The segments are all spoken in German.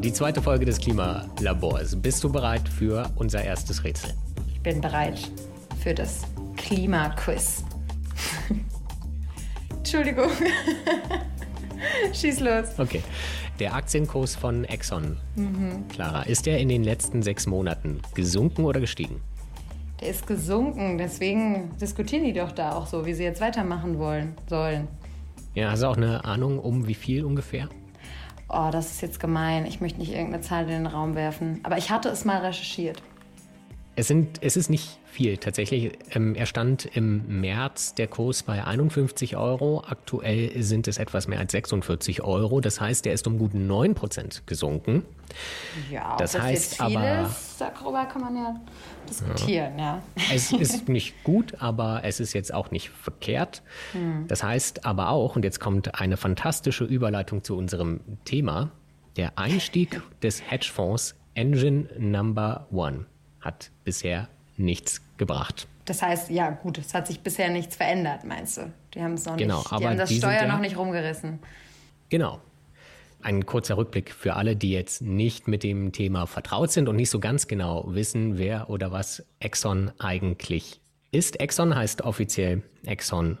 Die zweite Folge des Klimalabors. Bist du bereit für unser erstes Rätsel? Ich bin bereit für das Klimaquiz. Entschuldigung. Schieß los. Okay. Der Aktienkurs von Exxon, mhm. Clara, ist der in den letzten sechs Monaten gesunken oder gestiegen? Der ist gesunken, deswegen diskutieren die doch da auch so, wie sie jetzt weitermachen wollen sollen. Ja, hast du auch eine Ahnung, um wie viel ungefähr? Oh, das ist jetzt gemein. Ich möchte nicht irgendeine Zahl in den Raum werfen. Aber ich hatte es mal recherchiert. Es, sind, es ist nicht viel tatsächlich. Ähm, er stand im März der Kurs bei 51 Euro. Aktuell sind es etwas mehr als 46 Euro. Das heißt, er ist um gut 9 Prozent gesunken. Ja, das, das heißt jetzt viel aber. Ist, darüber kann man ja diskutieren, ja. ja. Es ist nicht gut, aber es ist jetzt auch nicht verkehrt. Hm. Das heißt aber auch, und jetzt kommt eine fantastische Überleitung zu unserem Thema, der Einstieg des Hedgefonds Engine Number One hat bisher nichts gebracht. Das heißt, ja gut, es hat sich bisher nichts verändert, meinst du? Die haben es noch genau, nicht, die haben das die Steuer ja, noch nicht rumgerissen. Genau. Ein kurzer Rückblick für alle, die jetzt nicht mit dem Thema vertraut sind und nicht so ganz genau wissen, wer oder was Exxon eigentlich ist. Exxon heißt offiziell Exxon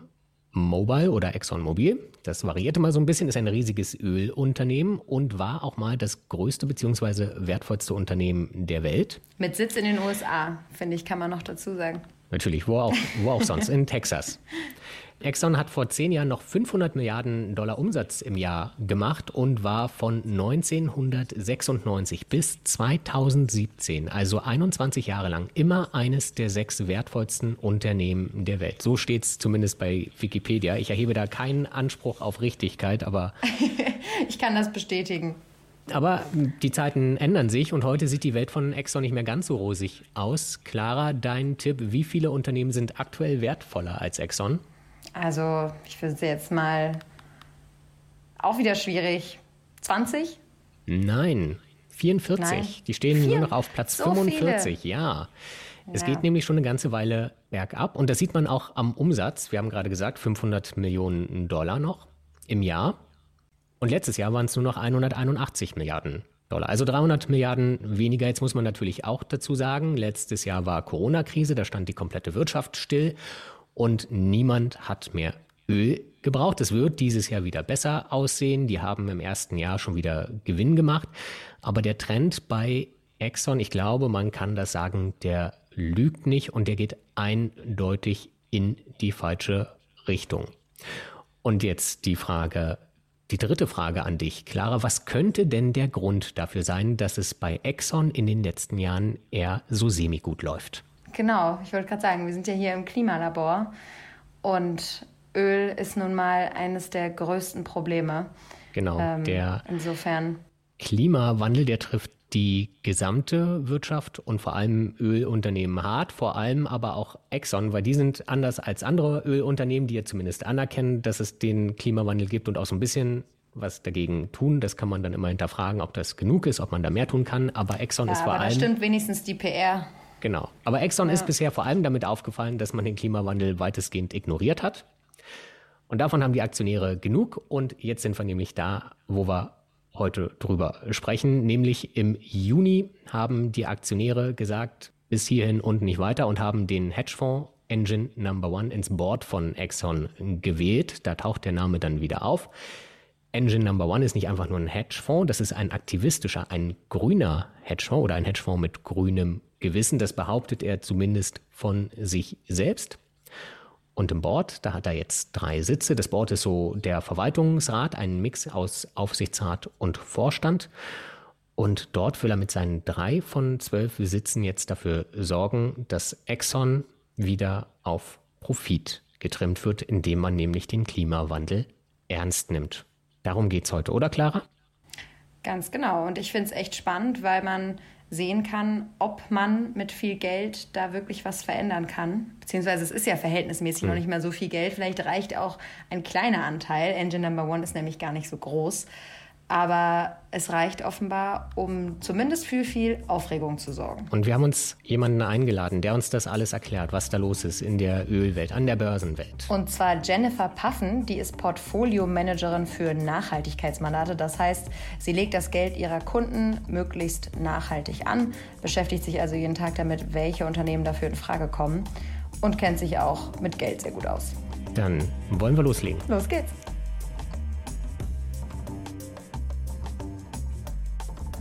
Mobil oder ExxonMobil. Das variierte mal so ein bisschen, ist ein riesiges Ölunternehmen und war auch mal das größte bzw. wertvollste Unternehmen der Welt. Mit Sitz in den USA, finde ich, kann man noch dazu sagen. Natürlich, wo auch, wo auch sonst, in Texas. Exxon hat vor zehn Jahren noch 500 Milliarden Dollar Umsatz im Jahr gemacht und war von 1996 bis 2017, also 21 Jahre lang, immer eines der sechs wertvollsten Unternehmen der Welt. So steht es zumindest bei Wikipedia. Ich erhebe da keinen Anspruch auf Richtigkeit, aber. ich kann das bestätigen. Aber die Zeiten ändern sich und heute sieht die Welt von Exxon nicht mehr ganz so rosig aus. Clara, dein Tipp, wie viele Unternehmen sind aktuell wertvoller als Exxon? Also, ich würde jetzt mal auch wieder schwierig. 20? Nein, 44. Nein. Die stehen Vier? nur noch auf Platz so 45, viele. ja. Es ja. geht nämlich schon eine ganze Weile bergab und das sieht man auch am Umsatz. Wir haben gerade gesagt, 500 Millionen Dollar noch im Jahr. Und letztes Jahr waren es nur noch 181 Milliarden Dollar. Also 300 Milliarden weniger. Jetzt muss man natürlich auch dazu sagen, letztes Jahr war Corona-Krise, da stand die komplette Wirtschaft still und niemand hat mehr Öl gebraucht. Es wird dieses Jahr wieder besser aussehen. Die haben im ersten Jahr schon wieder Gewinn gemacht. Aber der Trend bei Exxon, ich glaube, man kann das sagen, der lügt nicht und der geht eindeutig in die falsche Richtung. Und jetzt die Frage, die dritte Frage an dich, Clara, was könnte denn der Grund dafür sein, dass es bei Exxon in den letzten Jahren eher so semi-gut läuft? Genau, ich wollte gerade sagen, wir sind ja hier im Klimalabor und Öl ist nun mal eines der größten Probleme. Genau, ähm, der insofern. Klimawandel, der trifft die gesamte Wirtschaft und vor allem Ölunternehmen hart, vor allem aber auch Exxon, weil die sind anders als andere Ölunternehmen, die ja zumindest anerkennen, dass es den Klimawandel gibt und auch so ein bisschen was dagegen tun. Das kann man dann immer hinterfragen, ob das genug ist, ob man da mehr tun kann. Aber Exxon ja, ist vor aber allem. Das stimmt wenigstens die PR. Genau. Aber Exxon ja. ist bisher vor allem damit aufgefallen, dass man den Klimawandel weitestgehend ignoriert hat. Und davon haben die Aktionäre genug. Und jetzt sind wir nämlich da, wo wir heute drüber sprechen. Nämlich im Juni haben die Aktionäre gesagt, bis hierhin und nicht weiter und haben den Hedgefonds Engine Number One ins Board von Exxon gewählt. Da taucht der Name dann wieder auf. Engine Number One ist nicht einfach nur ein Hedgefonds, das ist ein aktivistischer, ein grüner Hedgefonds oder ein Hedgefonds mit grünem Gewissen. Das behauptet er zumindest von sich selbst. Und im Board, da hat er jetzt drei Sitze. Das Board ist so der Verwaltungsrat, ein Mix aus Aufsichtsrat und Vorstand. Und dort will er mit seinen drei von zwölf Sitzen jetzt dafür sorgen, dass Exxon wieder auf Profit getrimmt wird, indem man nämlich den Klimawandel ernst nimmt. Darum geht es heute, oder Clara? Ganz genau. Und ich finde es echt spannend, weil man sehen kann, ob man mit viel Geld da wirklich was verändern kann. Beziehungsweise es ist ja verhältnismäßig mhm. noch nicht mehr so viel Geld. Vielleicht reicht auch ein kleiner Anteil. Engine Number One ist nämlich gar nicht so groß. Aber es reicht offenbar, um zumindest für viel Aufregung zu sorgen. Und wir haben uns jemanden eingeladen, der uns das alles erklärt, was da los ist in der Ölwelt, an der Börsenwelt. Und zwar Jennifer Puffen, die ist Portfolio-Managerin für Nachhaltigkeitsmandate. Das heißt, sie legt das Geld ihrer Kunden möglichst nachhaltig an, beschäftigt sich also jeden Tag damit, welche Unternehmen dafür in Frage kommen und kennt sich auch mit Geld sehr gut aus. Dann wollen wir loslegen. Los geht's.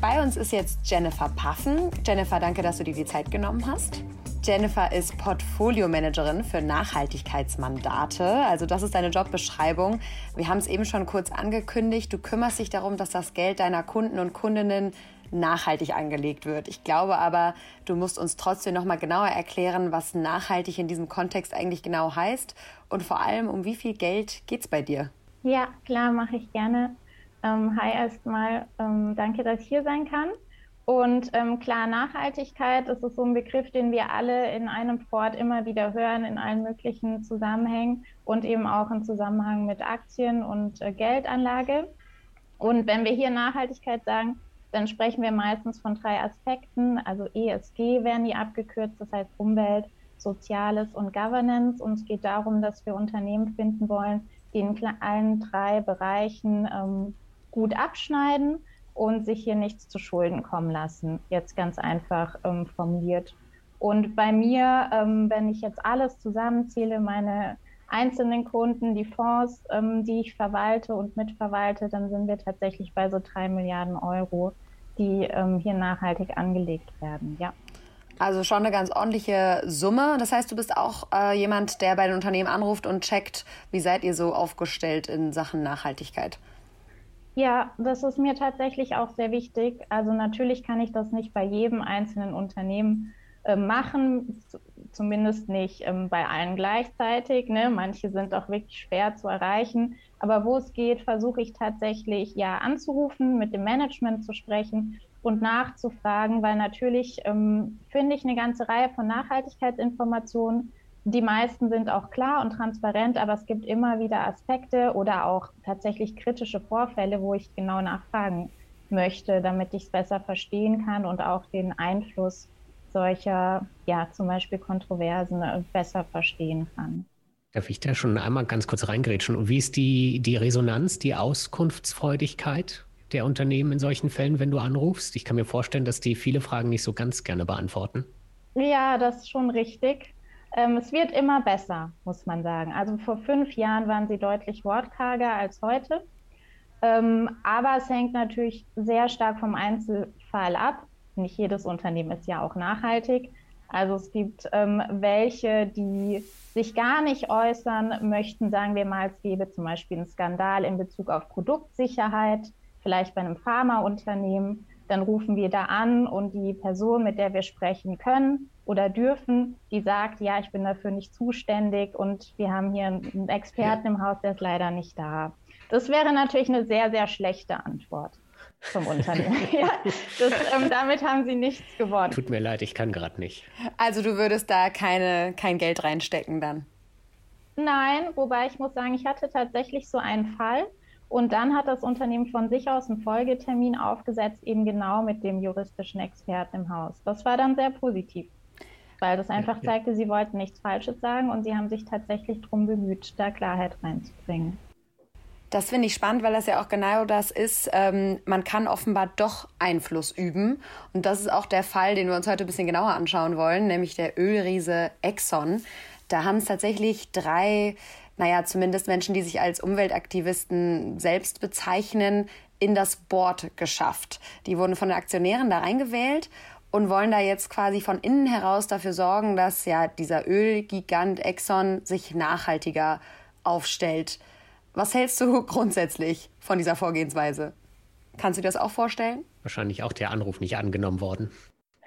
Bei uns ist jetzt Jennifer Puffen. Jennifer, danke, dass du dir die Zeit genommen hast. Jennifer ist Portfolio-Managerin für Nachhaltigkeitsmandate. Also das ist deine Jobbeschreibung. Wir haben es eben schon kurz angekündigt. Du kümmerst dich darum, dass das Geld deiner Kunden und Kundinnen nachhaltig angelegt wird. Ich glaube aber, du musst uns trotzdem noch mal genauer erklären, was nachhaltig in diesem Kontext eigentlich genau heißt und vor allem um wie viel Geld geht es bei dir? Ja, klar, mache ich gerne. Ähm, hi erstmal, ähm, danke, dass ich hier sein kann. Und ähm, klar, Nachhaltigkeit, das ist so ein Begriff, den wir alle in einem Fort immer wieder hören, in allen möglichen Zusammenhängen und eben auch im Zusammenhang mit Aktien und äh, Geldanlage. Und wenn wir hier Nachhaltigkeit sagen, dann sprechen wir meistens von drei Aspekten. Also ESG werden die abgekürzt, das heißt Umwelt, Soziales und Governance. Und es geht darum, dass wir Unternehmen finden wollen, die in allen drei Bereichen ähm, gut abschneiden und sich hier nichts zu Schulden kommen lassen. Jetzt ganz einfach ähm, formuliert. Und bei mir, ähm, wenn ich jetzt alles zusammenzähle, meine einzelnen Kunden, die Fonds, ähm, die ich verwalte und mitverwalte, dann sind wir tatsächlich bei so drei Milliarden Euro, die ähm, hier nachhaltig angelegt werden. Ja. Also schon eine ganz ordentliche Summe. Das heißt, du bist auch äh, jemand, der bei den Unternehmen anruft und checkt, wie seid ihr so aufgestellt in Sachen Nachhaltigkeit? Ja, das ist mir tatsächlich auch sehr wichtig. Also natürlich kann ich das nicht bei jedem einzelnen Unternehmen äh, machen, zumindest nicht ähm, bei allen gleichzeitig. Ne? Manche sind auch wirklich schwer zu erreichen. Aber wo es geht, versuche ich tatsächlich ja anzurufen, mit dem Management zu sprechen und nachzufragen, weil natürlich ähm, finde ich eine ganze Reihe von Nachhaltigkeitsinformationen die meisten sind auch klar und transparent, aber es gibt immer wieder Aspekte oder auch tatsächlich kritische Vorfälle, wo ich genau nachfragen möchte, damit ich es besser verstehen kann und auch den Einfluss solcher, ja, zum Beispiel Kontroversen äh, besser verstehen kann. Darf ich da schon einmal ganz kurz reingrätschen? Und wie ist die, die Resonanz, die Auskunftsfreudigkeit der Unternehmen in solchen Fällen, wenn du anrufst? Ich kann mir vorstellen, dass die viele Fragen nicht so ganz gerne beantworten. Ja, das ist schon richtig. Ähm, es wird immer besser, muss man sagen. Also vor fünf Jahren waren sie deutlich wortkarger als heute. Ähm, aber es hängt natürlich sehr stark vom Einzelfall ab. Nicht jedes Unternehmen ist ja auch nachhaltig. Also es gibt ähm, welche, die sich gar nicht äußern möchten, sagen wir mal, es gäbe zum Beispiel einen Skandal in Bezug auf Produktsicherheit, vielleicht bei einem Pharmaunternehmen. Dann rufen wir da an und die Person, mit der wir sprechen können, oder dürfen, die sagt, ja, ich bin dafür nicht zuständig und wir haben hier einen Experten im Haus, der ist leider nicht da. Das wäre natürlich eine sehr, sehr schlechte Antwort vom Unternehmen. ja, das, ähm, damit haben sie nichts gewonnen. Tut mir leid, ich kann gerade nicht. Also du würdest da keine, kein Geld reinstecken dann? Nein, wobei ich muss sagen, ich hatte tatsächlich so einen Fall. Und dann hat das Unternehmen von sich aus einen Folgetermin aufgesetzt, eben genau mit dem juristischen Experten im Haus. Das war dann sehr positiv weil das einfach ja, zeigte, sie wollten nichts Falsches sagen und sie haben sich tatsächlich darum bemüht, da Klarheit reinzubringen. Das finde ich spannend, weil das ja auch genau das ist. Ähm, man kann offenbar doch Einfluss üben. Und das ist auch der Fall, den wir uns heute ein bisschen genauer anschauen wollen, nämlich der Ölriese Exxon. Da haben es tatsächlich drei, naja, zumindest Menschen, die sich als Umweltaktivisten selbst bezeichnen, in das Board geschafft. Die wurden von den Aktionären da reingewählt und wollen da jetzt quasi von innen heraus dafür sorgen, dass ja dieser Ölgigant Exxon sich nachhaltiger aufstellt. Was hältst du grundsätzlich von dieser Vorgehensweise? Kannst du dir das auch vorstellen? Wahrscheinlich auch der Anruf nicht angenommen worden.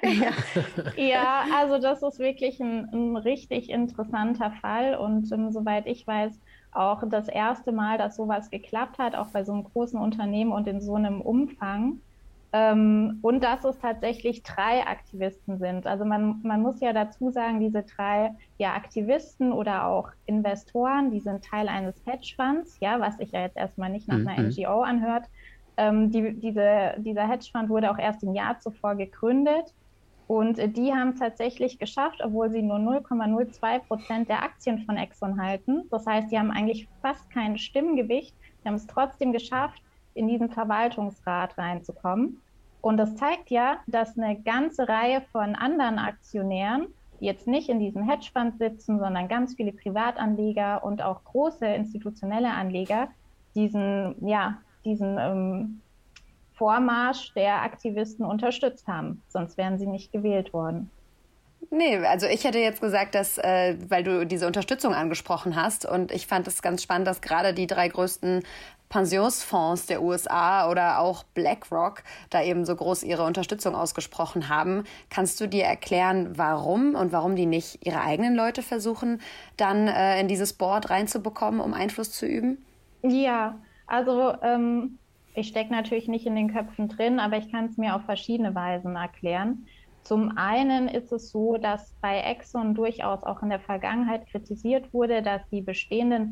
Ja, ja also das ist wirklich ein, ein richtig interessanter Fall und um, ähm, soweit ich weiß, auch das erste Mal, dass sowas geklappt hat, auch bei so einem großen Unternehmen und in so einem Umfang. Ähm, und dass es tatsächlich drei Aktivisten sind. Also man, man muss ja dazu sagen, diese drei ja, Aktivisten oder auch Investoren, die sind Teil eines Hedgefonds, ja, was sich ja jetzt erstmal nicht nach einer mhm. NGO anhört. ähm, die, diese, dieser Hedgefonds wurde auch erst im Jahr zuvor gegründet und äh, die haben es tatsächlich geschafft, obwohl sie nur 0,02 Prozent der Aktien von Exxon halten. Das heißt, die haben eigentlich fast kein Stimmgewicht. Die haben es trotzdem geschafft, in diesen Verwaltungsrat reinzukommen. Und das zeigt ja, dass eine ganze Reihe von anderen Aktionären, die jetzt nicht in diesem Hedgefonds sitzen, sondern ganz viele Privatanleger und auch große institutionelle Anleger, diesen, ja, diesen ähm, Vormarsch der Aktivisten unterstützt haben. Sonst wären sie nicht gewählt worden. Nee, also ich hätte jetzt gesagt, dass, äh, weil du diese Unterstützung angesprochen hast und ich fand es ganz spannend, dass gerade die drei größten Pensionsfonds der USA oder auch BlackRock da eben so groß ihre Unterstützung ausgesprochen haben. Kannst du dir erklären, warum und warum die nicht ihre eigenen Leute versuchen, dann äh, in dieses Board reinzubekommen, um Einfluss zu üben? Ja, also ähm, ich stecke natürlich nicht in den Köpfen drin, aber ich kann es mir auf verschiedene Weisen erklären. Zum einen ist es so, dass bei Exxon durchaus auch in der Vergangenheit kritisiert wurde, dass die bestehenden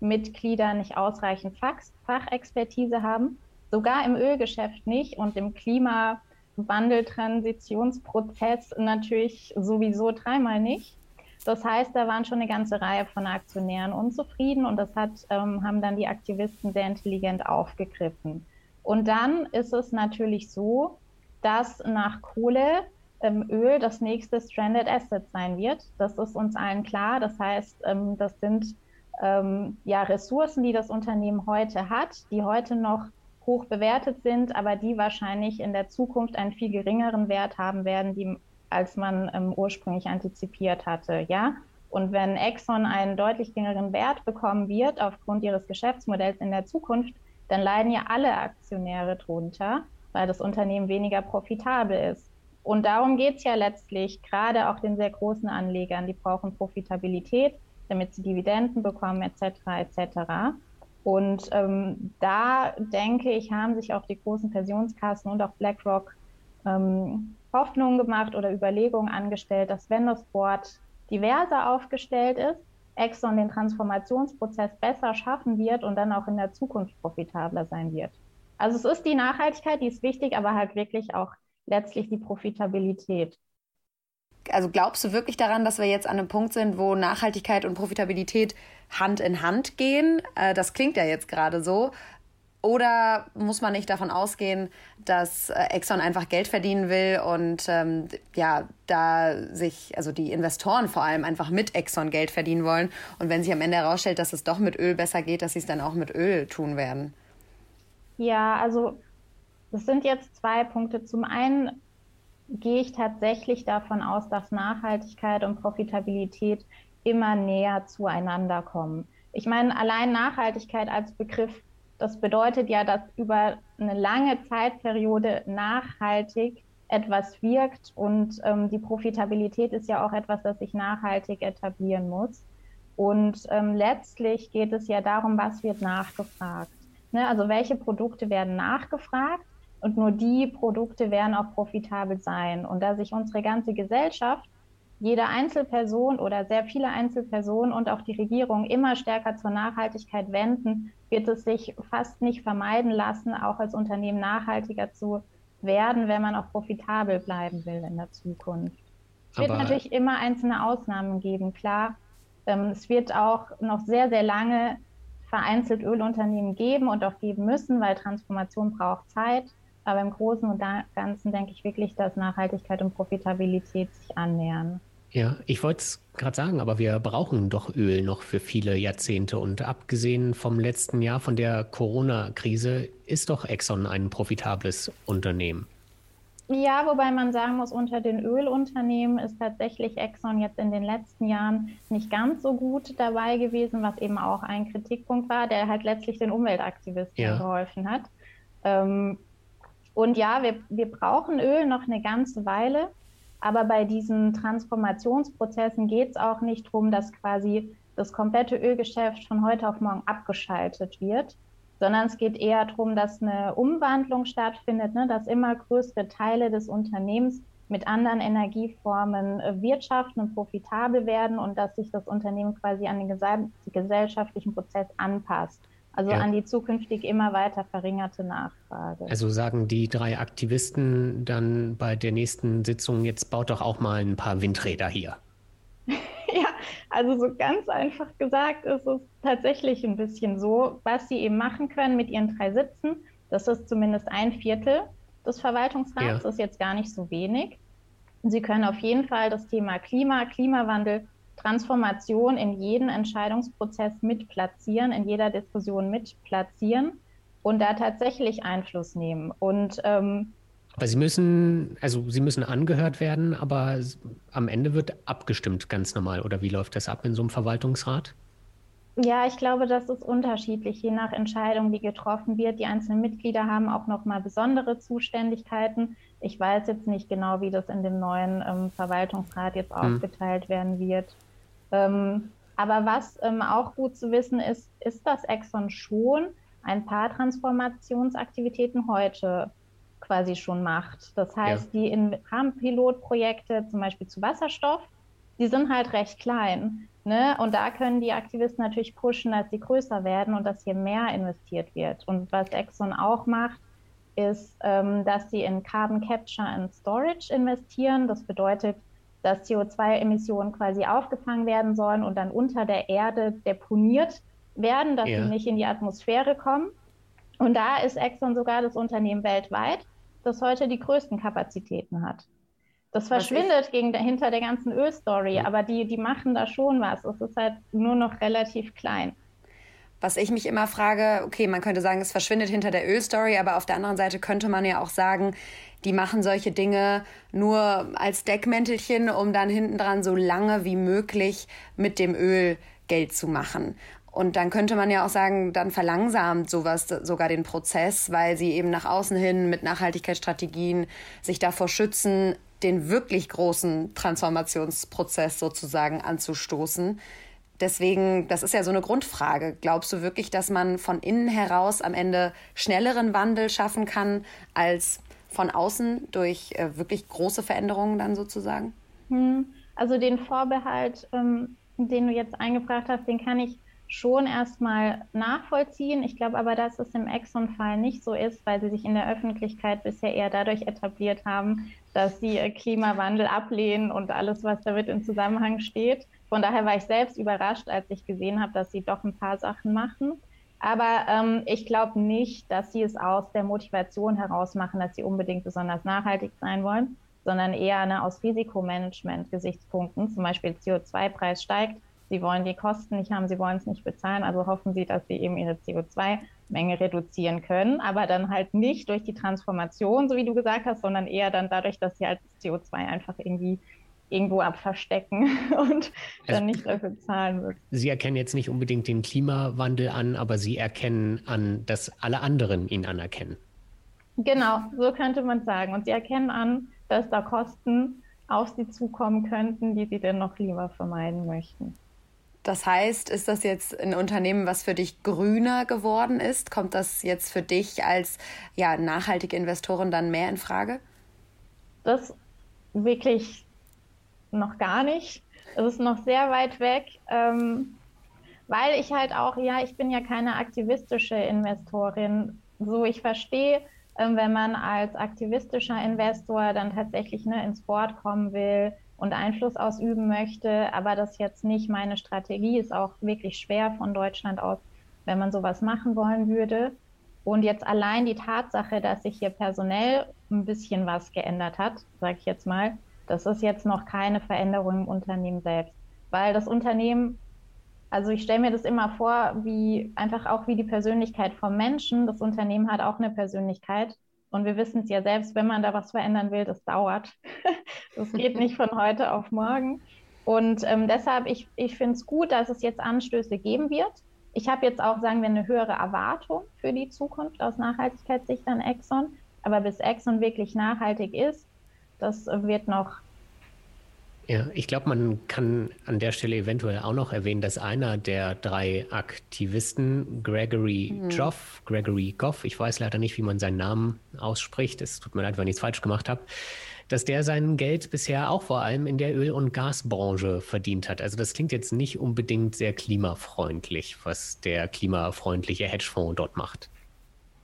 Boardmitglieder nicht ausreichend Fach Fachexpertise haben, sogar im Ölgeschäft nicht und im Klimawandeltransitionsprozess natürlich sowieso dreimal nicht. Das heißt, da waren schon eine ganze Reihe von Aktionären unzufrieden und das hat, ähm, haben dann die Aktivisten sehr intelligent aufgegriffen. Und dann ist es natürlich so, dass nach Kohle ähm, Öl das nächste Stranded Asset sein wird. Das ist uns allen klar. Das heißt, ähm, das sind ähm, ja Ressourcen, die das Unternehmen heute hat, die heute noch hoch bewertet sind, aber die wahrscheinlich in der Zukunft einen viel geringeren Wert haben werden, die als man ähm, ursprünglich antizipiert hatte. Ja? Und wenn Exxon einen deutlich geringeren Wert bekommen wird aufgrund ihres Geschäftsmodells in der Zukunft, dann leiden ja alle Aktionäre drunter, weil das Unternehmen weniger profitabel ist. Und darum geht es ja letztlich gerade auch den sehr großen Anlegern. Die brauchen Profitabilität, damit sie Dividenden bekommen, etc. etc. Und ähm, da denke ich, haben sich auch die großen Pensionskassen und auch BlackRock ähm, Hoffnungen gemacht oder Überlegungen angestellt, dass wenn das Board diverser aufgestellt ist, Exxon den Transformationsprozess besser schaffen wird und dann auch in der Zukunft profitabler sein wird. Also es ist die Nachhaltigkeit, die ist wichtig, aber halt wirklich auch letztlich die Profitabilität. Also glaubst du wirklich daran, dass wir jetzt an einem Punkt sind, wo Nachhaltigkeit und Profitabilität Hand in Hand gehen? Äh, das klingt ja jetzt gerade so. Oder muss man nicht davon ausgehen, dass äh, Exxon einfach Geld verdienen will und ähm, ja, da sich, also die Investoren vor allem einfach mit Exxon Geld verdienen wollen und wenn sich am Ende herausstellt, dass es doch mit Öl besser geht, dass sie es dann auch mit Öl tun werden? Ja, also das sind jetzt zwei Punkte. Zum einen gehe ich tatsächlich davon aus, dass Nachhaltigkeit und Profitabilität immer näher zueinander kommen. Ich meine, allein Nachhaltigkeit als Begriff das bedeutet ja, dass über eine lange Zeitperiode nachhaltig etwas wirkt und ähm, die Profitabilität ist ja auch etwas, das sich nachhaltig etablieren muss. Und ähm, letztlich geht es ja darum, was wird nachgefragt. Ne? Also welche Produkte werden nachgefragt und nur die Produkte werden auch profitabel sein. Und da sich unsere ganze Gesellschaft jede Einzelperson oder sehr viele Einzelpersonen und auch die Regierung immer stärker zur Nachhaltigkeit wenden, wird es sich fast nicht vermeiden lassen, auch als Unternehmen nachhaltiger zu werden, wenn man auch profitabel bleiben will in der Zukunft. Es wird natürlich immer einzelne Ausnahmen geben, klar. Ähm, es wird auch noch sehr, sehr lange vereinzelt Ölunternehmen geben und auch geben müssen, weil Transformation braucht Zeit. Aber im Großen und Ganzen denke ich wirklich, dass Nachhaltigkeit und Profitabilität sich annähern. Ja, ich wollte es gerade sagen, aber wir brauchen doch Öl noch für viele Jahrzehnte. Und abgesehen vom letzten Jahr, von der Corona-Krise, ist doch Exxon ein profitables Unternehmen. Ja, wobei man sagen muss, unter den Ölunternehmen ist tatsächlich Exxon jetzt in den letzten Jahren nicht ganz so gut dabei gewesen, was eben auch ein Kritikpunkt war, der halt letztlich den Umweltaktivisten ja. geholfen hat. Ähm, und ja, wir, wir brauchen Öl noch eine ganze Weile. Aber bei diesen Transformationsprozessen geht es auch nicht darum, dass quasi das komplette Ölgeschäft von heute auf morgen abgeschaltet wird, sondern es geht eher darum, dass eine Umwandlung stattfindet, ne, dass immer größere Teile des Unternehmens mit anderen Energieformen äh, wirtschaften und profitabel werden und dass sich das Unternehmen quasi an den gesellschaftlichen Prozess anpasst. Also ja. an die zukünftig immer weiter verringerte Nachfrage. Also sagen die drei Aktivisten dann bei der nächsten Sitzung, jetzt baut doch auch mal ein paar Windräder hier. ja, also so ganz einfach gesagt ist es tatsächlich ein bisschen so, was sie eben machen können mit ihren drei Sitzen. Das ist zumindest ein Viertel des Verwaltungsrats, ja. das ist jetzt gar nicht so wenig. Sie können auf jeden Fall das Thema Klima, Klimawandel Transformation in jeden Entscheidungsprozess mit platzieren, in jeder Diskussion mit platzieren und da tatsächlich Einfluss nehmen. Und ähm, aber Sie müssen, also Sie müssen angehört werden, aber am Ende wird abgestimmt ganz normal. Oder wie läuft das ab in so einem Verwaltungsrat? Ja, ich glaube, das ist unterschiedlich, je nach Entscheidung, die getroffen wird. Die einzelnen Mitglieder haben auch nochmal besondere Zuständigkeiten. Ich weiß jetzt nicht genau, wie das in dem neuen ähm, Verwaltungsrat jetzt hm. aufgeteilt werden wird. Ähm, aber was ähm, auch gut zu wissen ist, ist, dass Exxon schon ein paar Transformationsaktivitäten heute quasi schon macht. Das heißt, ja. die in Rahmenpilotprojekte, zum Beispiel zu Wasserstoff, die sind halt recht klein. Ne? Und da können die Aktivisten natürlich pushen, dass sie größer werden und dass hier mehr investiert wird. Und was Exxon auch macht, ist, ähm, dass sie in Carbon Capture and Storage investieren. Das bedeutet, dass CO2-Emissionen quasi aufgefangen werden sollen und dann unter der Erde deponiert werden, dass ja. sie nicht in die Atmosphäre kommen. Und da ist Exxon sogar das Unternehmen weltweit, das heute die größten Kapazitäten hat. Das verschwindet gegen, hinter der ganzen Ölstory, ja. aber die, die machen da schon was. Es ist halt nur noch relativ klein. Was ich mich immer frage, okay, man könnte sagen, es verschwindet hinter der Ölstory, aber auf der anderen Seite könnte man ja auch sagen, die machen solche Dinge nur als Deckmäntelchen, um dann hinten dran so lange wie möglich mit dem Öl Geld zu machen. Und dann könnte man ja auch sagen, dann verlangsamt sowas sogar den Prozess, weil sie eben nach außen hin mit Nachhaltigkeitsstrategien sich davor schützen, den wirklich großen Transformationsprozess sozusagen anzustoßen. Deswegen, das ist ja so eine Grundfrage. Glaubst du wirklich, dass man von innen heraus am Ende schnelleren Wandel schaffen kann als von außen durch äh, wirklich große Veränderungen dann sozusagen? Hm, also den Vorbehalt, ähm, den du jetzt eingebracht hast, den kann ich schon erstmal nachvollziehen. Ich glaube aber, dass es im Exxon-Fall nicht so ist, weil sie sich in der Öffentlichkeit bisher eher dadurch etabliert haben, dass sie äh, Klimawandel ablehnen und alles, was damit in Zusammenhang steht. Von daher war ich selbst überrascht, als ich gesehen habe, dass sie doch ein paar Sachen machen. Aber ähm, ich glaube nicht, dass sie es aus der Motivation heraus machen, dass sie unbedingt besonders nachhaltig sein wollen, sondern eher ne, aus Risikomanagement-Gesichtspunkten. Zum Beispiel CO2-Preis steigt, sie wollen die Kosten nicht haben, sie wollen es nicht bezahlen, also hoffen sie, dass sie eben ihre CO2-Menge reduzieren können, aber dann halt nicht durch die Transformation, so wie du gesagt hast, sondern eher dann dadurch, dass sie halt CO2 einfach irgendwie irgendwo abverstecken und dann also, nicht dafür zahlen wird. Sie erkennen jetzt nicht unbedingt den Klimawandel an, aber Sie erkennen an, dass alle anderen ihn anerkennen. Genau, so könnte man sagen. Und Sie erkennen an, dass da Kosten auf Sie zukommen könnten, die Sie denn noch lieber vermeiden möchten. Das heißt, ist das jetzt ein Unternehmen, was für dich grüner geworden ist? Kommt das jetzt für dich als ja, nachhaltige Investorin dann mehr in Frage? Das wirklich noch gar nicht. Es ist noch sehr weit weg, ähm, weil ich halt auch, ja, ich bin ja keine aktivistische Investorin. So, ich verstehe, ähm, wenn man als aktivistischer Investor dann tatsächlich ne, ins Board kommen will und Einfluss ausüben möchte, aber das jetzt nicht meine Strategie ist, auch wirklich schwer von Deutschland aus, wenn man sowas machen wollen würde. Und jetzt allein die Tatsache, dass sich hier personell ein bisschen was geändert hat, sage ich jetzt mal, das ist jetzt noch keine Veränderung im Unternehmen selbst, weil das Unternehmen, also ich stelle mir das immer vor, wie einfach auch wie die Persönlichkeit vom Menschen. Das Unternehmen hat auch eine Persönlichkeit. Und wir wissen es ja selbst, wenn man da was verändern will, das dauert. das geht nicht von heute auf morgen. Und ähm, deshalb, ich, ich finde es gut, dass es jetzt Anstöße geben wird. Ich habe jetzt auch, sagen wir, eine höhere Erwartung für die Zukunft aus Nachhaltigkeitssicht an Exxon. Aber bis Exxon wirklich nachhaltig ist, das wird noch Ja, ich glaube, man kann an der Stelle eventuell auch noch erwähnen, dass einer der drei Aktivisten, Gregory mhm. Goff, Gregory Goff, ich weiß leider nicht, wie man seinen Namen ausspricht, es tut mir leid, wenn ich es falsch gemacht habe, dass der sein Geld bisher auch vor allem in der Öl- und Gasbranche verdient hat. Also das klingt jetzt nicht unbedingt sehr klimafreundlich, was der klimafreundliche Hedgefonds dort macht.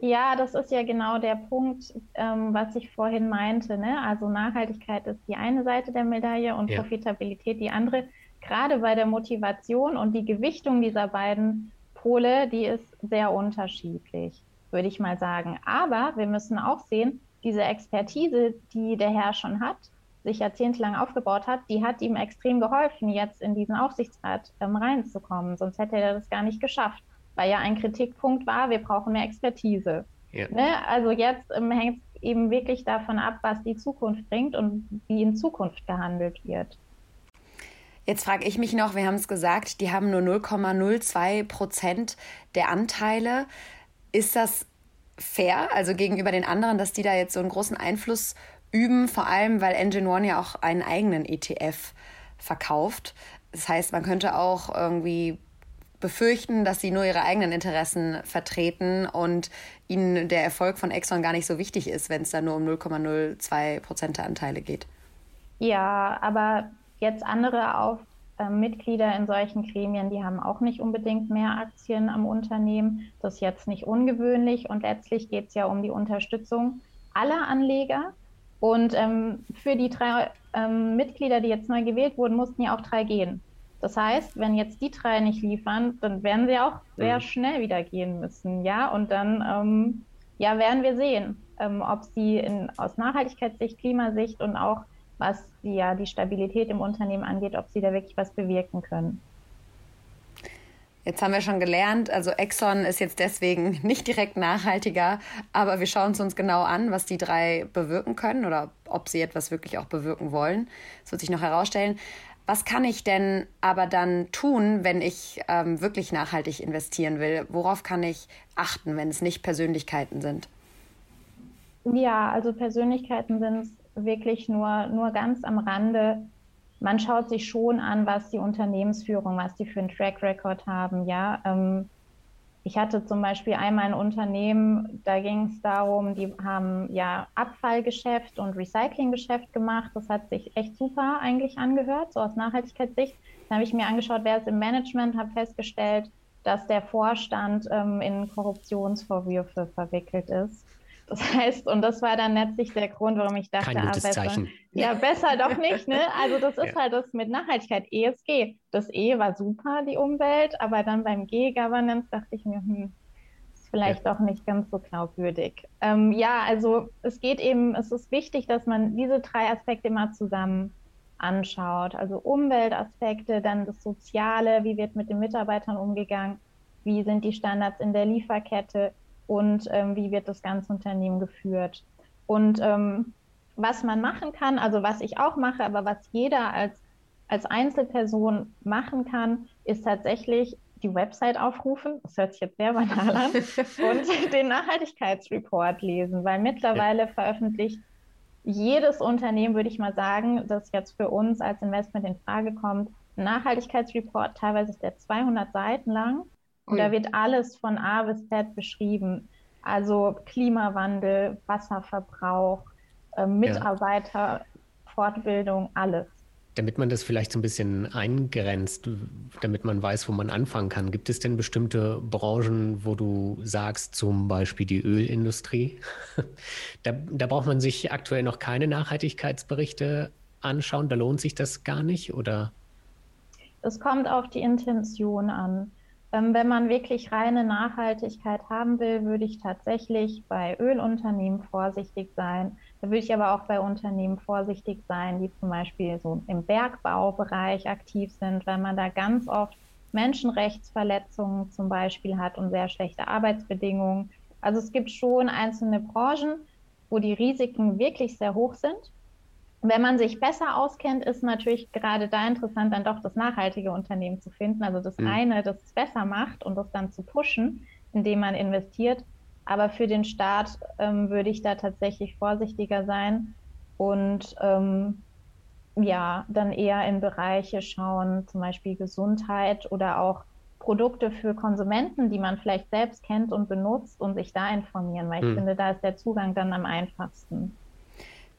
Ja, das ist ja genau der Punkt, ähm, was ich vorhin meinte. Ne? Also Nachhaltigkeit ist die eine Seite der Medaille und ja. Profitabilität die andere. Gerade bei der Motivation und die Gewichtung dieser beiden Pole, die ist sehr unterschiedlich, würde ich mal sagen. Aber wir müssen auch sehen, diese Expertise, die der Herr schon hat, sich jahrzehntelang aufgebaut hat, die hat ihm extrem geholfen, jetzt in diesen Aufsichtsrat ähm, reinzukommen. Sonst hätte er das gar nicht geschafft weil ja ein Kritikpunkt war, wir brauchen mehr Expertise. Ja. Ne? Also jetzt ähm, hängt es eben wirklich davon ab, was die Zukunft bringt und wie in Zukunft gehandelt wird. Jetzt frage ich mich noch, wir haben es gesagt, die haben nur 0,02 Prozent der Anteile. Ist das fair, also gegenüber den anderen, dass die da jetzt so einen großen Einfluss üben, vor allem weil Engine One ja auch einen eigenen ETF verkauft. Das heißt, man könnte auch irgendwie befürchten, dass sie nur ihre eigenen Interessen vertreten und ihnen der Erfolg von Exxon gar nicht so wichtig ist, wenn es da nur um 0,02 Prozent der Anteile geht. Ja, aber jetzt andere auf, äh, Mitglieder in solchen Gremien, die haben auch nicht unbedingt mehr Aktien am Unternehmen. Das ist jetzt nicht ungewöhnlich und letztlich geht es ja um die Unterstützung aller Anleger. Und ähm, für die drei ähm, Mitglieder, die jetzt neu gewählt wurden, mussten ja auch drei gehen. Das heißt, wenn jetzt die drei nicht liefern, dann werden sie auch sehr mhm. schnell wieder gehen müssen, ja. Und dann, ähm, ja, werden wir sehen, ähm, ob sie in, aus Nachhaltigkeitssicht, Klimasicht und auch was die, ja, die Stabilität im Unternehmen angeht, ob sie da wirklich was bewirken können. Jetzt haben wir schon gelernt, also Exxon ist jetzt deswegen nicht direkt nachhaltiger, aber wir schauen es uns genau an, was die drei bewirken können oder ob sie etwas wirklich auch bewirken wollen. Das wird sich noch herausstellen. Was kann ich denn aber dann tun, wenn ich ähm, wirklich nachhaltig investieren will? Worauf kann ich achten, wenn es nicht Persönlichkeiten sind? Ja, also Persönlichkeiten sind es wirklich nur, nur ganz am Rande. Man schaut sich schon an, was die Unternehmensführung, was die für einen Track Record haben. Ja, ähm, ich hatte zum Beispiel einmal ein Unternehmen, da ging es darum, die haben ja Abfallgeschäft und Recyclinggeschäft gemacht. Das hat sich echt super eigentlich angehört, so aus Nachhaltigkeitssicht. Dann habe ich mir angeschaut, wer ist im Management, habe festgestellt, dass der Vorstand ähm, in Korruptionsvorwürfe verwickelt ist. Das heißt, und das war dann letztlich der Grund, warum ich dachte, Kein gutes ah, besser, Zeichen. ja, besser doch nicht, ne? Also das ist ja. halt das mit Nachhaltigkeit, ESG. Das E war super, die Umwelt, aber dann beim G-Governance dachte ich mir, hm, ist vielleicht ja. doch nicht ganz so glaubwürdig. Ähm, ja, also es geht eben, es ist wichtig, dass man diese drei Aspekte immer zusammen anschaut. Also Umweltaspekte, dann das Soziale, wie wird mit den Mitarbeitern umgegangen, wie sind die Standards in der Lieferkette, und ähm, wie wird das ganze Unternehmen geführt. Und ähm, was man machen kann, also was ich auch mache, aber was jeder als, als Einzelperson machen kann, ist tatsächlich die Website aufrufen, das hört sich jetzt sehr banal an, und den Nachhaltigkeitsreport lesen, weil mittlerweile ja. veröffentlicht jedes Unternehmen, würde ich mal sagen, das jetzt für uns als Investment in Frage kommt, Nachhaltigkeitsreport, teilweise ist der 200 Seiten lang und da wird alles von A bis Z beschrieben. Also Klimawandel, Wasserverbrauch, äh, Mitarbeiterfortbildung, alles. Damit man das vielleicht so ein bisschen eingrenzt, damit man weiß, wo man anfangen kann. Gibt es denn bestimmte Branchen, wo du sagst, zum Beispiel die Ölindustrie? da, da braucht man sich aktuell noch keine Nachhaltigkeitsberichte anschauen. Da lohnt sich das gar nicht, oder? Es kommt auf die Intention an. Ähm, wenn man wirklich reine Nachhaltigkeit haben will, würde ich tatsächlich bei Ölunternehmen vorsichtig sein. Da würde ich aber auch bei Unternehmen vorsichtig sein, die zum Beispiel so im Bergbaubereich aktiv sind, weil man da ganz oft Menschenrechtsverletzungen zum Beispiel hat und sehr schlechte Arbeitsbedingungen. Also es gibt schon einzelne Branchen, wo die Risiken wirklich sehr hoch sind wenn man sich besser auskennt, ist natürlich gerade da interessant, dann doch das nachhaltige Unternehmen zu finden. Also das mhm. eine, das es besser macht und das dann zu pushen, indem man investiert. Aber für den Staat ähm, würde ich da tatsächlich vorsichtiger sein und ähm, ja, dann eher in Bereiche schauen, zum Beispiel Gesundheit oder auch Produkte für Konsumenten, die man vielleicht selbst kennt und benutzt und sich da informieren, weil ich hm. finde, da ist der Zugang dann am einfachsten.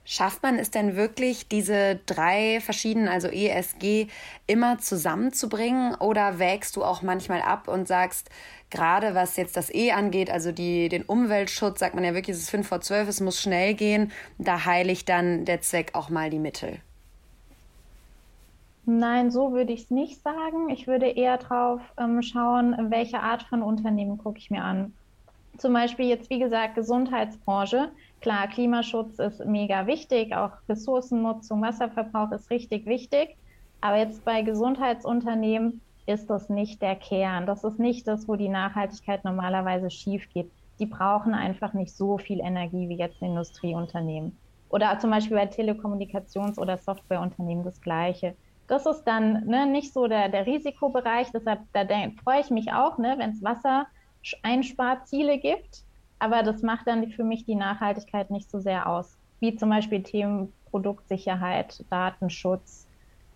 Schafft man es denn wirklich, diese drei verschiedenen, also ESG, immer zusammenzubringen? Oder wägst du auch manchmal ab und sagst, gerade was jetzt das E angeht, also die, den Umweltschutz, sagt man ja wirklich, es ist 5 vor 12, es muss schnell gehen, da heiligt dann der Zweck auch mal die Mittel? Nein, so würde ich es nicht sagen. Ich würde eher drauf ähm, schauen, welche Art von Unternehmen gucke ich mir an. Zum Beispiel jetzt, wie gesagt, Gesundheitsbranche. Klar, Klimaschutz ist mega wichtig, auch Ressourcennutzung, Wasserverbrauch ist richtig wichtig. Aber jetzt bei Gesundheitsunternehmen ist das nicht der Kern. Das ist nicht das, wo die Nachhaltigkeit normalerweise schief geht. Die brauchen einfach nicht so viel Energie wie jetzt Industrieunternehmen. Oder zum Beispiel bei Telekommunikations- oder Softwareunternehmen das Gleiche das ist dann ne, nicht so der, der Risikobereich. Deshalb da freue ich mich auch, ne, wenn es Wassereinsparziele gibt. Aber das macht dann für mich die Nachhaltigkeit nicht so sehr aus. Wie zum Beispiel Themen Produktsicherheit, Datenschutz,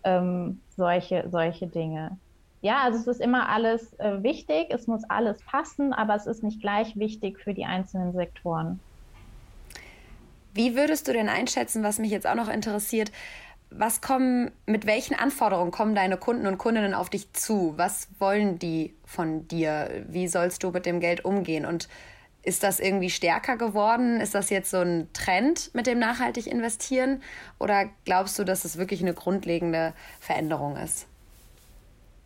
ähm, solche, solche Dinge. Ja, also es ist immer alles äh, wichtig, es muss alles passen, aber es ist nicht gleich wichtig für die einzelnen Sektoren. Wie würdest du denn einschätzen, was mich jetzt auch noch interessiert, was kommen, mit welchen Anforderungen kommen deine Kunden und Kundinnen auf dich zu? Was wollen die von dir? Wie sollst du mit dem Geld umgehen? Und ist das irgendwie stärker geworden? Ist das jetzt so ein Trend mit dem nachhaltig investieren? Oder glaubst du, dass es wirklich eine grundlegende Veränderung ist?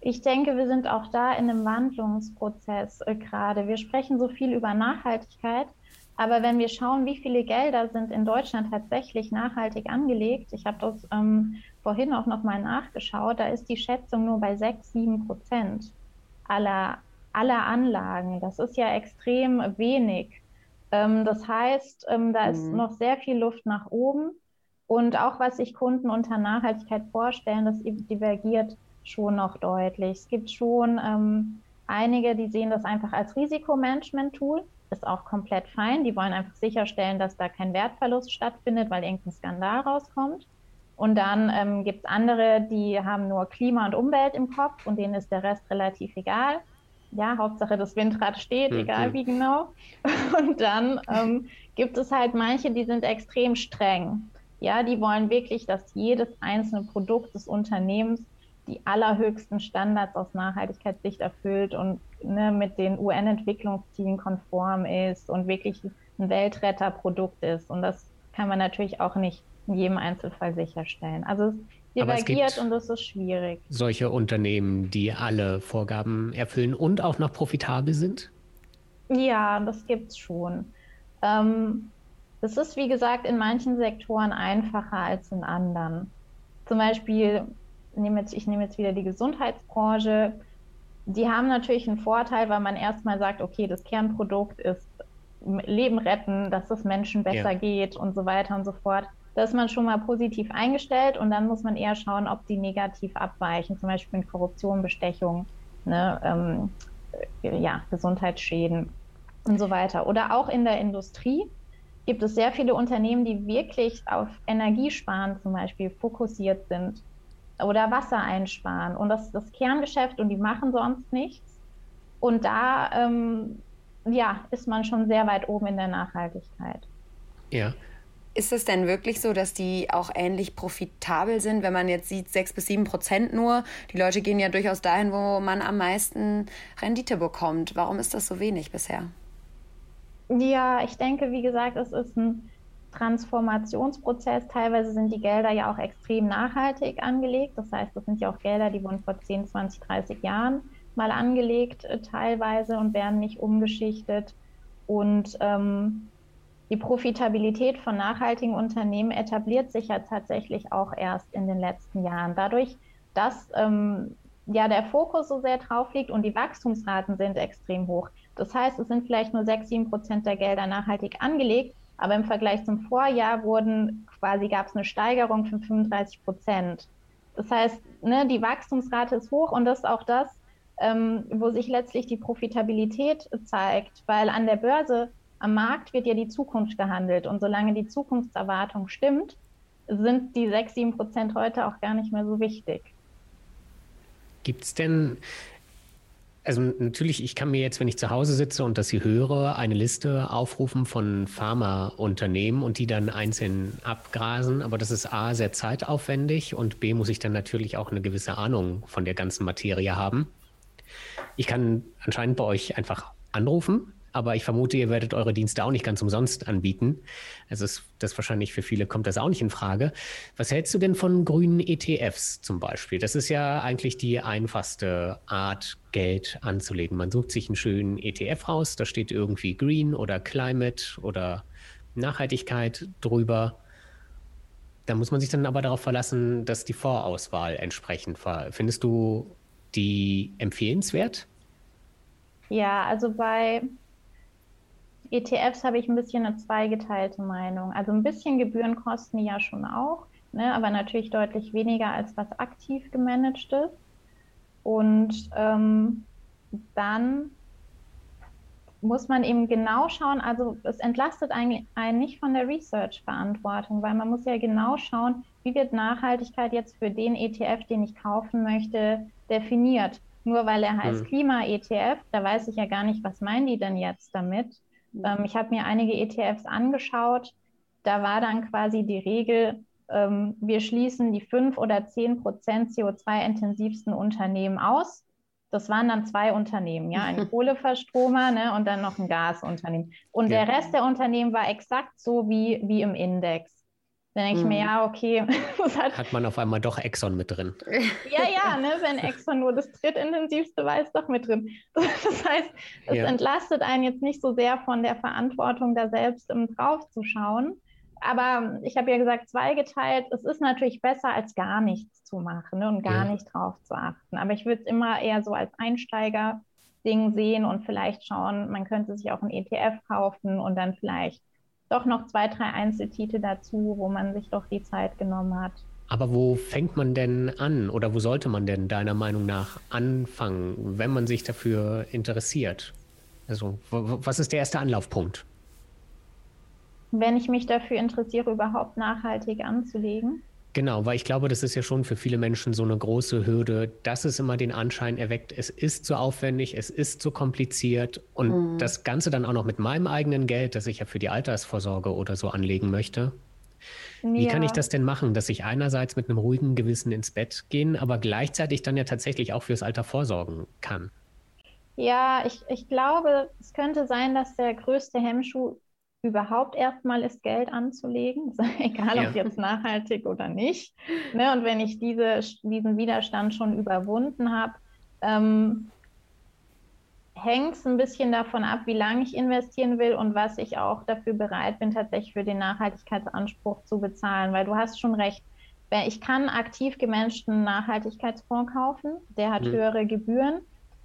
Ich denke, wir sind auch da in einem Wandlungsprozess äh, gerade. Wir sprechen so viel über Nachhaltigkeit, aber wenn wir schauen, wie viele Gelder sind in Deutschland tatsächlich nachhaltig angelegt, ich habe das ähm, vorhin auch nochmal nachgeschaut, da ist die Schätzung nur bei 6, 7 Prozent aller, aller Anlagen. Das ist ja extrem wenig. Ähm, das heißt, ähm, da mhm. ist noch sehr viel Luft nach oben. Und auch was sich Kunden unter Nachhaltigkeit vorstellen, das divergiert schon noch deutlich. Es gibt schon ähm, einige, die sehen das einfach als Risikomanagement-Tool ist auch komplett fein. Die wollen einfach sicherstellen, dass da kein Wertverlust stattfindet, weil irgendein Skandal rauskommt. Und dann ähm, gibt es andere, die haben nur Klima und Umwelt im Kopf und denen ist der Rest relativ egal. Ja, Hauptsache das Windrad steht, mhm. egal wie genau. Und dann ähm, gibt es halt manche, die sind extrem streng. Ja, die wollen wirklich, dass jedes einzelne Produkt des Unternehmens die allerhöchsten Standards aus Nachhaltigkeitssicht erfüllt und ne, mit den UN-Entwicklungszielen konform ist und wirklich ein Weltretterprodukt ist. Und das kann man natürlich auch nicht in jedem Einzelfall sicherstellen. Also es divergiert und das ist schwierig. Solche Unternehmen, die alle Vorgaben erfüllen und auch noch profitabel sind? Ja, das gibt es schon. Ähm, das ist, wie gesagt, in manchen Sektoren einfacher als in anderen. Zum Beispiel nehme jetzt, ich nehme jetzt wieder die Gesundheitsbranche. Die haben natürlich einen Vorteil, weil man erstmal sagt, okay, das Kernprodukt ist Leben retten, dass es Menschen besser ja. geht und so weiter und so fort. Da ist man schon mal positiv eingestellt und dann muss man eher schauen, ob die negativ abweichen, zum Beispiel in Korruption, Bestechung, ne, ähm, ja, Gesundheitsschäden und so weiter. Oder auch in der Industrie gibt es sehr viele Unternehmen, die wirklich auf Energiesparen zum Beispiel fokussiert sind oder Wasser einsparen. Und das ist das Kerngeschäft und die machen sonst nichts. Und da ähm, ja, ist man schon sehr weit oben in der Nachhaltigkeit. Ja. Ist es denn wirklich so, dass die auch ähnlich profitabel sind, wenn man jetzt sieht, sechs bis sieben Prozent nur? Die Leute gehen ja durchaus dahin, wo man am meisten Rendite bekommt. Warum ist das so wenig bisher? Ja, ich denke, wie gesagt, es ist ein Transformationsprozess. Teilweise sind die Gelder ja auch extrem nachhaltig angelegt. Das heißt, das sind ja auch Gelder, die wurden vor 10, 20, 30 Jahren mal angelegt, äh, teilweise und werden nicht umgeschichtet. Und ähm, die Profitabilität von nachhaltigen Unternehmen etabliert sich ja tatsächlich auch erst in den letzten Jahren. Dadurch, dass ähm, ja der Fokus so sehr drauf liegt und die Wachstumsraten sind extrem hoch. Das heißt, es sind vielleicht nur 6, 7 Prozent der Gelder nachhaltig angelegt, aber im Vergleich zum Vorjahr wurden quasi gab es eine Steigerung von 35 Prozent. Das heißt, ne, die Wachstumsrate ist hoch und das ist auch das, ähm, wo sich letztlich die Profitabilität zeigt, weil an der Börse, am Markt wird ja die Zukunft gehandelt und solange die Zukunftserwartung stimmt, sind die 6, 7 Prozent heute auch gar nicht mehr so wichtig. Gibt es denn, also natürlich, ich kann mir jetzt, wenn ich zu Hause sitze und das hier höre, eine Liste aufrufen von Pharmaunternehmen und die dann einzeln abgrasen. Aber das ist A, sehr zeitaufwendig und B, muss ich dann natürlich auch eine gewisse Ahnung von der ganzen Materie haben. Ich kann anscheinend bei euch einfach anrufen aber ich vermute, ihr werdet eure Dienste auch nicht ganz umsonst anbieten. Also ist das wahrscheinlich für viele kommt das auch nicht in Frage. Was hältst du denn von grünen ETFs zum Beispiel? Das ist ja eigentlich die einfachste Art, Geld anzulegen. Man sucht sich einen schönen ETF raus, da steht irgendwie Green oder Climate oder Nachhaltigkeit drüber. Da muss man sich dann aber darauf verlassen, dass die Vorauswahl entsprechend war. Findest du die empfehlenswert? Ja, also bei ETFs habe ich ein bisschen eine zweigeteilte Meinung. Also ein bisschen Gebühren kosten die ja schon auch, ne, aber natürlich deutlich weniger als was aktiv gemanagt ist. Und ähm, dann muss man eben genau schauen, also es entlastet einen, einen nicht von der Research-Verantwortung, weil man muss ja genau schauen, wie wird Nachhaltigkeit jetzt für den ETF, den ich kaufen möchte, definiert. Nur weil er heißt hm. Klima-ETF, da weiß ich ja gar nicht, was meinen die denn jetzt damit. Ähm, ich habe mir einige ETFs angeschaut. Da war dann quasi die Regel, ähm, wir schließen die fünf oder zehn Prozent CO2-intensivsten Unternehmen aus. Das waren dann zwei Unternehmen, ja, ein Kohleverstromer ne, und dann noch ein Gasunternehmen. Und ja. der Rest der Unternehmen war exakt so wie, wie im Index. Dann denke ich mir, mhm. ja, okay. hat, hat, man auf einmal doch Exxon mit drin. Ja, ja, ne, wenn Exxon nur das drittintensivste war, ist doch mit drin. Das heißt, es ja. entlastet einen jetzt nicht so sehr von der Verantwortung, da selbst um, drauf zu schauen. Aber ich habe ja gesagt, zweigeteilt, es ist natürlich besser, als gar nichts zu machen ne, und gar ja. nicht drauf zu achten. Aber ich würde es immer eher so als Einsteiger-Ding sehen und vielleicht schauen, man könnte sich auch ein ETF kaufen und dann vielleicht doch noch zwei, drei Einzeltitel dazu, wo man sich doch die Zeit genommen hat. Aber wo fängt man denn an oder wo sollte man denn deiner Meinung nach anfangen, wenn man sich dafür interessiert? Also was ist der erste Anlaufpunkt? Wenn ich mich dafür interessiere, überhaupt nachhaltig anzulegen. Genau, weil ich glaube, das ist ja schon für viele Menschen so eine große Hürde, dass es immer den Anschein erweckt, es ist zu aufwendig, es ist zu kompliziert und mhm. das Ganze dann auch noch mit meinem eigenen Geld, das ich ja für die Altersvorsorge oder so anlegen möchte. Wie ja. kann ich das denn machen, dass ich einerseits mit einem ruhigen Gewissen ins Bett gehen, aber gleichzeitig dann ja tatsächlich auch fürs Alter vorsorgen kann? Ja, ich, ich glaube, es könnte sein, dass der größte Hemmschuh überhaupt erstmal ist, Geld anzulegen, egal ja. ob jetzt nachhaltig oder nicht. Ne? Und wenn ich diese, diesen Widerstand schon überwunden habe, ähm, hängt es ein bisschen davon ab, wie lange ich investieren will und was ich auch dafür bereit bin, tatsächlich für den Nachhaltigkeitsanspruch zu bezahlen. Weil du hast schon recht, ich kann aktiv gemanagten Nachhaltigkeitsfonds kaufen, der hat mhm. höhere Gebühren.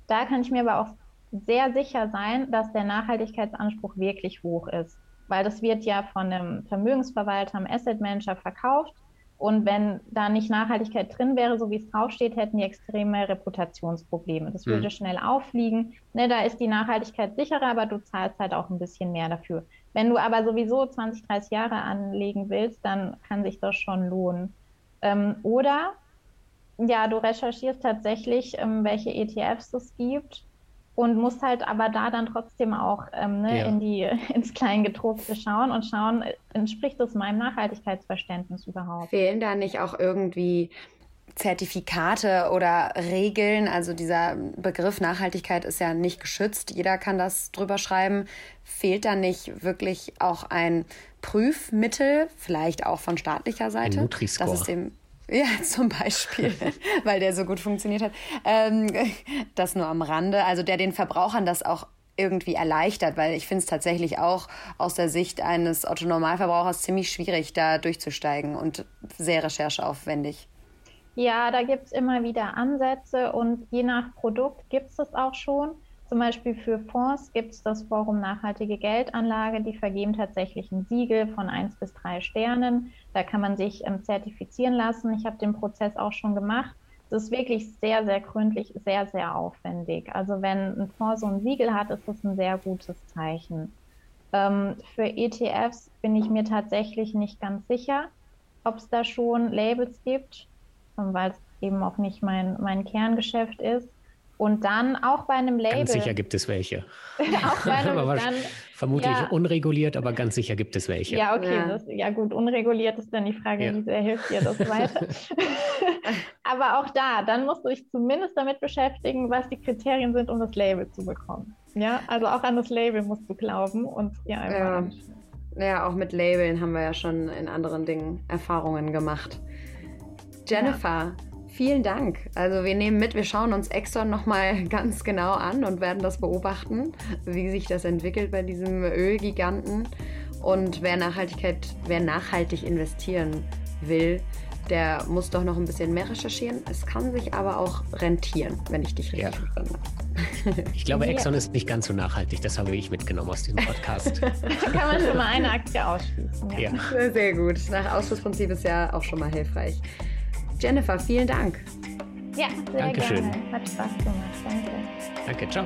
Da kann ich mir aber auch sehr sicher sein, dass der Nachhaltigkeitsanspruch wirklich hoch ist weil das wird ja von einem Vermögensverwalter, einem Asset Manager verkauft. Und wenn da nicht Nachhaltigkeit drin wäre, so wie es draufsteht, hätten die extreme Reputationsprobleme. Das würde mhm. schnell auffliegen. Ne, da ist die Nachhaltigkeit sicherer, aber du zahlst halt auch ein bisschen mehr dafür. Wenn du aber sowieso 20, 30 Jahre anlegen willst, dann kann sich das schon lohnen. Ähm, oder ja, du recherchierst tatsächlich, ähm, welche ETFs es gibt und musst halt aber da dann trotzdem auch ähm, ne, ja. in die, ins Kleingedruckte schauen und schauen, entspricht das meinem Nachhaltigkeitsverständnis überhaupt? Fehlen da nicht auch irgendwie Zertifikate oder Regeln? Also dieser Begriff Nachhaltigkeit ist ja nicht geschützt. Jeder kann das drüber schreiben. Fehlt da nicht wirklich auch ein Prüfmittel, vielleicht auch von staatlicher Seite? Ein Nutri-Score. Dass es dem ja, zum Beispiel, weil der so gut funktioniert hat. Ähm, das nur am Rande. Also der den Verbrauchern das auch irgendwie erleichtert, weil ich finde es tatsächlich auch aus der Sicht eines Otto-Normalverbrauchers ziemlich schwierig, da durchzusteigen und sehr rechercheaufwendig. Ja, da gibt es immer wieder Ansätze und je nach Produkt gibt es das auch schon. Zum Beispiel für Fonds gibt es das Forum Nachhaltige Geldanlage. Die vergeben tatsächlich ein Siegel von 1 bis 3 Sternen. Da kann man sich ähm, zertifizieren lassen. Ich habe den Prozess auch schon gemacht. Das ist wirklich sehr, sehr gründlich, sehr, sehr aufwendig. Also wenn ein Fonds so ein Siegel hat, ist das ein sehr gutes Zeichen. Ähm, für ETFs bin ich mir tatsächlich nicht ganz sicher. ob es da schon Labels gibt, ähm, weil es eben auch nicht mein, mein Kerngeschäft ist. Und dann auch bei einem Label. Ganz sicher gibt es welche. auch bei einem, dann, vermutlich ja. unreguliert, aber ganz sicher gibt es welche. Ja, okay. Ja, das, ja gut, unreguliert ist dann die Frage, ja. wie sehr hilft dir das weiter. aber auch da, dann musst du dich zumindest damit beschäftigen, was die Kriterien sind, um das Label zu bekommen. Ja, also auch an das Label musst du glauben und dir einfach ja. ja, auch mit Labeln haben wir ja schon in anderen Dingen Erfahrungen gemacht. Jennifer, Vielen Dank. Also wir nehmen mit, wir schauen uns Exxon nochmal ganz genau an und werden das beobachten, wie sich das entwickelt bei diesem Ölgiganten. Und wer Nachhaltigkeit, wer nachhaltig investieren will, der muss doch noch ein bisschen mehr recherchieren. Es kann sich aber auch rentieren, wenn ich dich richtig ja. habe. Ich glaube, Exxon ist nicht ganz so nachhaltig. Das habe ich mitgenommen aus diesem Podcast. da kann man schon mal eine Aktie ausschließen. Ja. ja. Sehr gut. Nach Ausschlussprinzip ist ja auch schon mal hilfreich. Jennifer, vielen Dank. Ja, sehr Dankeschön. gerne. Hat Spaß gemacht. Danke. Danke, ciao.